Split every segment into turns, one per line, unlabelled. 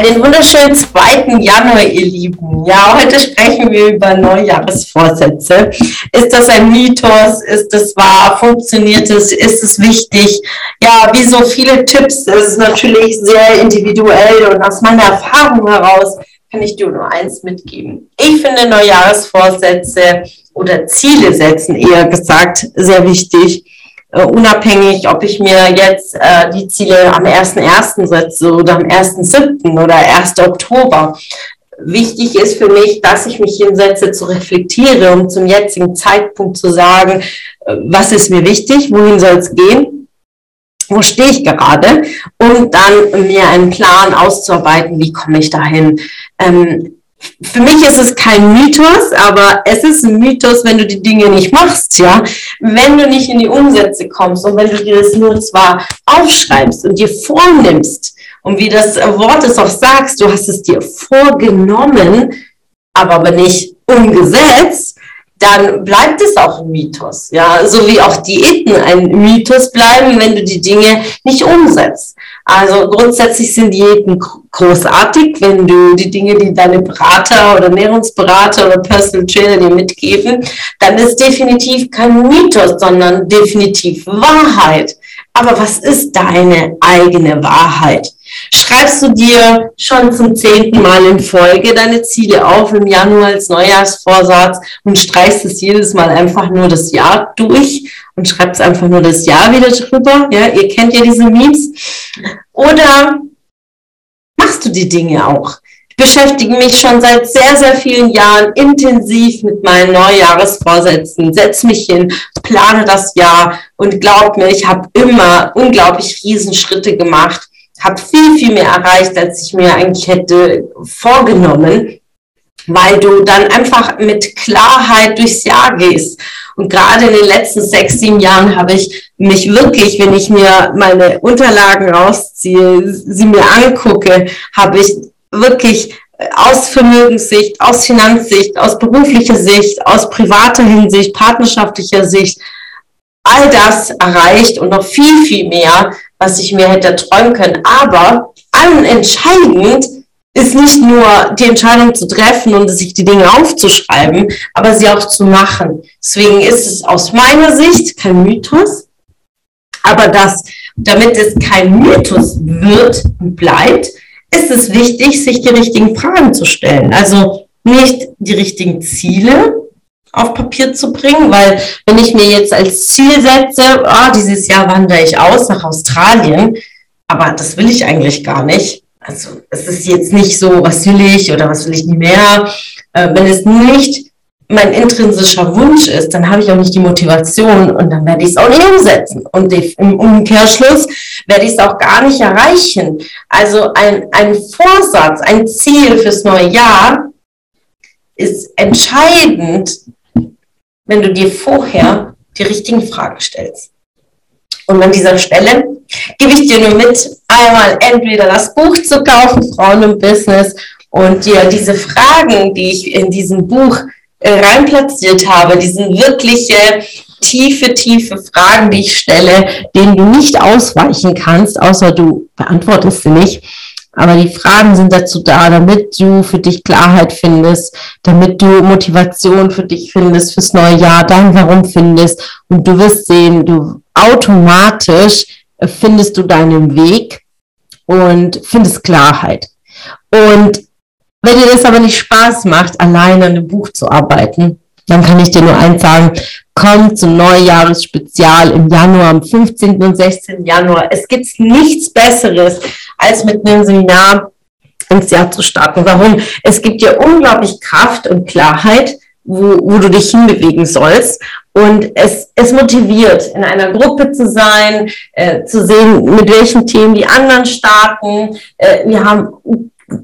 Den wunderschönen 2. Januar, ihr Lieben. Ja, heute sprechen wir über Neujahresvorsätze. Ist das ein Mythos? Ist das wahr? Funktioniert es? Ist es wichtig? Ja, wie so viele Tipps, das ist natürlich sehr individuell und aus meiner Erfahrung heraus kann ich dir nur eins mitgeben. Ich finde Neujahresvorsätze oder Ziele setzen, eher gesagt, sehr wichtig Uh, unabhängig, ob ich mir jetzt äh, die Ziele am 1.1. setze oder am 1.7. oder 1. Oktober. Wichtig ist für mich, dass ich mich hinsetze, zu reflektiere, um zum jetzigen Zeitpunkt zu sagen, äh, was ist mir wichtig, wohin soll es gehen, wo stehe ich gerade, und dann mir einen Plan auszuarbeiten, wie komme ich dahin. Ähm, für mich ist es kein Mythos, aber es ist ein Mythos, wenn du die Dinge nicht machst, ja. Wenn du nicht in die Umsätze kommst und wenn du dir das nur zwar aufschreibst und dir vornimmst und wie das Wort es auch sagst, du hast es dir vorgenommen, aber, aber nicht umgesetzt, dann bleibt es auch ein Mythos. Ja, so wie auch Diäten ein Mythos bleiben, wenn du die Dinge nicht umsetzt. Also grundsätzlich sind Diäten großartig, wenn du die Dinge, die deine Berater oder Ernährungsberater oder Personal Trainer dir mitgeben, dann ist definitiv kein Mythos, sondern definitiv Wahrheit. Aber was ist deine eigene Wahrheit? Schreibst du dir schon zum zehnten Mal in Folge deine Ziele auf im Januar als Neujahrsvorsatz und streichst es jedes Mal einfach nur das Jahr durch und schreibst einfach nur das Jahr wieder drüber? Ja, ihr kennt ja diese Memes. Oder machst du die Dinge auch? Ich beschäftige mich schon seit sehr, sehr vielen Jahren intensiv mit meinen Neujahresvorsätzen, setze mich hin, plane das Jahr und glaub mir, ich habe immer unglaublich Riesenschritte gemacht habe viel, viel mehr erreicht, als ich mir eigentlich hätte vorgenommen, weil du dann einfach mit Klarheit durchs Jahr gehst. Und gerade in den letzten sechs, sieben Jahren habe ich mich wirklich, wenn ich mir meine Unterlagen rausziehe, sie mir angucke, habe ich wirklich aus Vermögenssicht, aus Finanzsicht, aus beruflicher Sicht, aus privater Hinsicht, partnerschaftlicher Sicht, all das erreicht und noch viel, viel mehr, was ich mir hätte träumen können. Aber allen entscheidend ist nicht nur die Entscheidung zu treffen und sich die Dinge aufzuschreiben, aber sie auch zu machen. Deswegen ist es aus meiner Sicht kein Mythos, aber das, damit es kein Mythos wird und bleibt, ist es wichtig, sich die richtigen Fragen zu stellen. Also nicht die richtigen Ziele, auf Papier zu bringen, weil wenn ich mir jetzt als Ziel setze, oh, dieses Jahr wandere ich aus nach Australien, aber das will ich eigentlich gar nicht. Also es ist jetzt nicht so, was will ich oder was will ich nie mehr. Äh, wenn es nicht mein intrinsischer Wunsch ist, dann habe ich auch nicht die Motivation und dann werde ich es auch nicht umsetzen. Und im Umkehrschluss werde ich es auch gar nicht erreichen. Also ein, ein Vorsatz, ein Ziel fürs neue Jahr ist entscheidend wenn du dir vorher die richtigen Fragen stellst. Und an dieser Stelle gebe ich dir nur mit, einmal entweder das Buch zu kaufen, Frauen im Business, und dir diese Fragen, die ich in diesem Buch äh, reinplatziert habe, die sind wirkliche tiefe, tiefe Fragen, die ich stelle, denen du nicht ausweichen kannst, außer du beantwortest sie nicht. Aber die Fragen sind dazu da, damit du für dich Klarheit findest, damit du Motivation für dich findest fürs neue Jahr, dein Warum findest. Und du wirst sehen, du automatisch findest du deinen Weg und findest Klarheit. Und wenn dir das aber nicht Spaß macht, alleine an einem Buch zu arbeiten, dann kann ich dir nur eins sagen, komm zum Neujahresspezial im Januar, am 15. und 16. Januar. Es gibt nichts Besseres, als mit einem Seminar ins Jahr zu starten. Warum? Es gibt dir unglaublich Kraft und Klarheit, wo, wo du dich hinbewegen sollst. Und es, es motiviert, in einer Gruppe zu sein, äh, zu sehen, mit welchen Themen die anderen starten. Äh, wir haben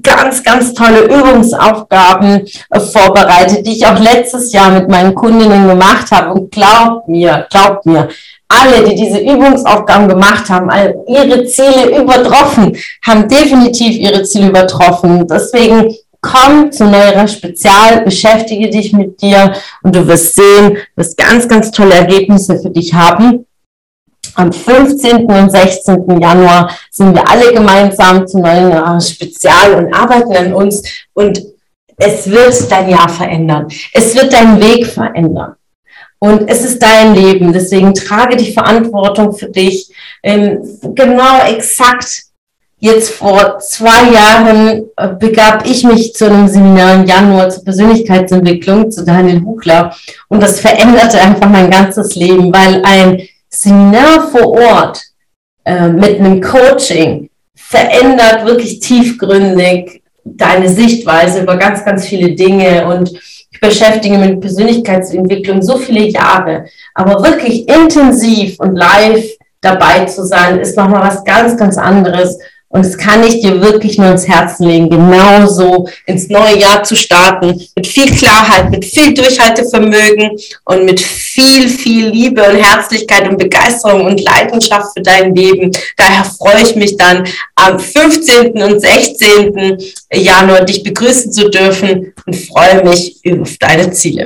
ganz, ganz tolle Übungsaufgaben äh, vorbereitet, die ich auch letztes Jahr mit meinen Kundinnen gemacht habe. Und glaubt mir, glaubt mir, alle, die diese Übungsaufgaben gemacht haben, ihre Ziele übertroffen, haben definitiv ihre Ziele übertroffen. Deswegen komm zu Neuerer Spezial, beschäftige dich mit dir und du wirst sehen, wirst ganz, ganz tolle Ergebnisse für dich haben. Am 15. und 16. Januar sind wir alle gemeinsam zu Neuerer Spezial und arbeiten an uns und es wird dein Jahr verändern. Es wird deinen Weg verändern. Und es ist dein Leben. Deswegen trage die Verantwortung für dich. Ähm, genau exakt Jetzt vor zwei Jahren äh, begab ich mich zu einem Seminar im Januar zur Persönlichkeitsentwicklung zu Daniel Buchler und das veränderte einfach mein ganzes Leben, weil ein Seminar vor Ort äh, mit einem Coaching verändert wirklich tiefgründig deine Sichtweise über ganz, ganz viele Dinge. Und ich beschäftige mich mit Persönlichkeitsentwicklung so viele Jahre, aber wirklich intensiv und live dabei zu sein, ist nochmal was ganz, ganz anderes und das kann ich dir wirklich nur ins Herzen legen, genauso ins neue Jahr zu starten, mit viel Klarheit, mit viel Durchhaltevermögen und mit viel, viel Liebe und Herzlichkeit und Begeisterung und Leidenschaft für dein Leben. Daher freue ich mich dann am 15. und 16. Januar dich begrüßen zu dürfen und freue mich auf deine Ziele.